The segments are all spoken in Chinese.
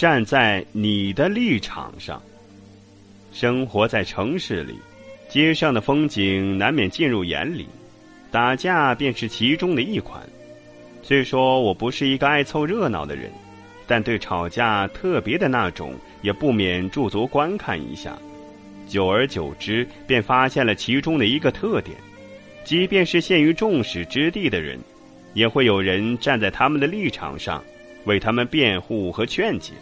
站在你的立场上。生活在城市里，街上的风景难免进入眼里，打架便是其中的一款。虽说我不是一个爱凑热闹的人，但对吵架特别的那种，也不免驻足观看一下。久而久之，便发现了其中的一个特点：即便是陷于众矢之的的人，也会有人站在他们的立场上，为他们辩护和劝解。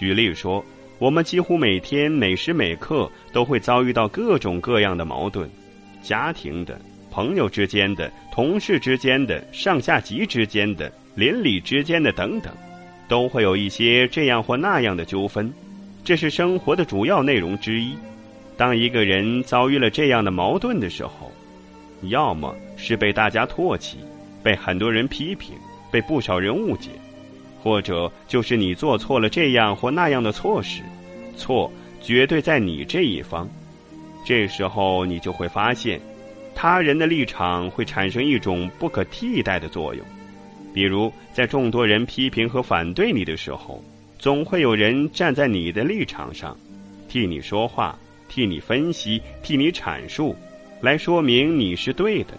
举例说，我们几乎每天每时每刻都会遭遇到各种各样的矛盾，家庭的、朋友之间的、同事之间的、上下级之间的、邻里之间的等等，都会有一些这样或那样的纠纷，这是生活的主要内容之一。当一个人遭遇了这样的矛盾的时候，要么是被大家唾弃，被很多人批评，被不少人误解，或者就是你做错了这样或那样的错事，错绝对在你这一方。这时候你就会发现，他人的立场会产生一种不可替代的作用。比如，在众多人批评和反对你的时候，总会有人站在你的立场上，替你说话。替你分析，替你阐述，来说明你是对的，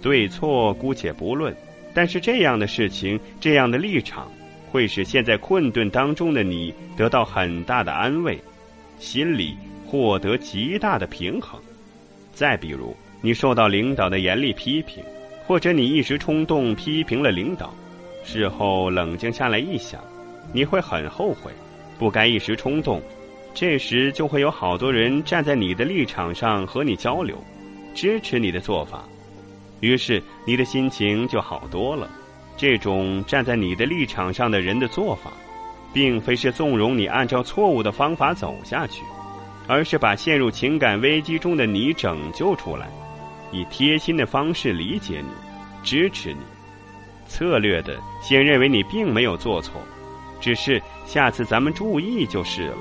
对错姑且不论。但是这样的事情，这样的立场，会使现在困顿当中的你得到很大的安慰，心里获得极大的平衡。再比如，你受到领导的严厉批评，或者你一时冲动批评了领导，事后冷静下来一想，你会很后悔，不该一时冲动。这时就会有好多人站在你的立场上和你交流，支持你的做法，于是你的心情就好多了。这种站在你的立场上的人的做法，并非是纵容你按照错误的方法走下去，而是把陷入情感危机中的你拯救出来，以贴心的方式理解你，支持你，策略的先认为你并没有做错，只是下次咱们注意就是了。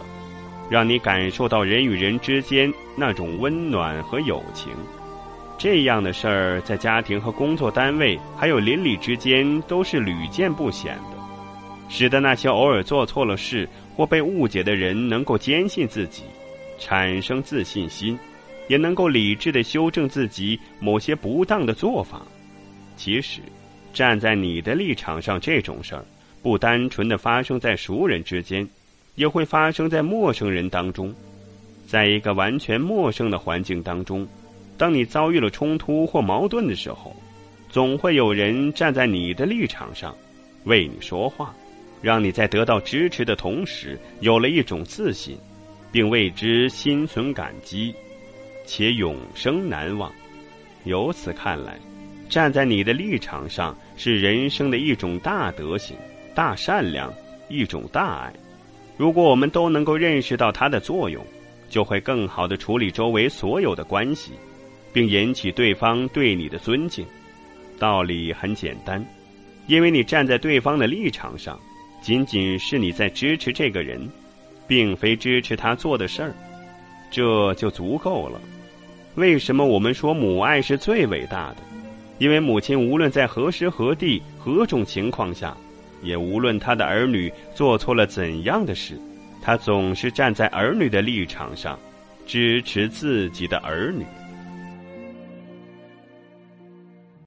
让你感受到人与人之间那种温暖和友情，这样的事儿在家庭和工作单位，还有邻里之间都是屡见不鲜的，使得那些偶尔做错了事或被误解的人能够坚信自己，产生自信心，也能够理智的修正自己某些不当的做法。其实，站在你的立场上，这种事儿不单纯的发生在熟人之间。也会发生在陌生人当中，在一个完全陌生的环境当中，当你遭遇了冲突或矛盾的时候，总会有人站在你的立场上，为你说话，让你在得到支持的同时，有了一种自信，并为之心存感激，且永生难忘。由此看来，站在你的立场上是人生的一种大德行、大善良、一种大爱。如果我们都能够认识到它的作用，就会更好的处理周围所有的关系，并引起对方对你的尊敬。道理很简单，因为你站在对方的立场上，仅仅是你在支持这个人，并非支持他做的事儿，这就足够了。为什么我们说母爱是最伟大的？因为母亲无论在何时何地何种情况下。也无论她的儿女做错了怎样的事，她总是站在儿女的立场上，支持自己的儿女。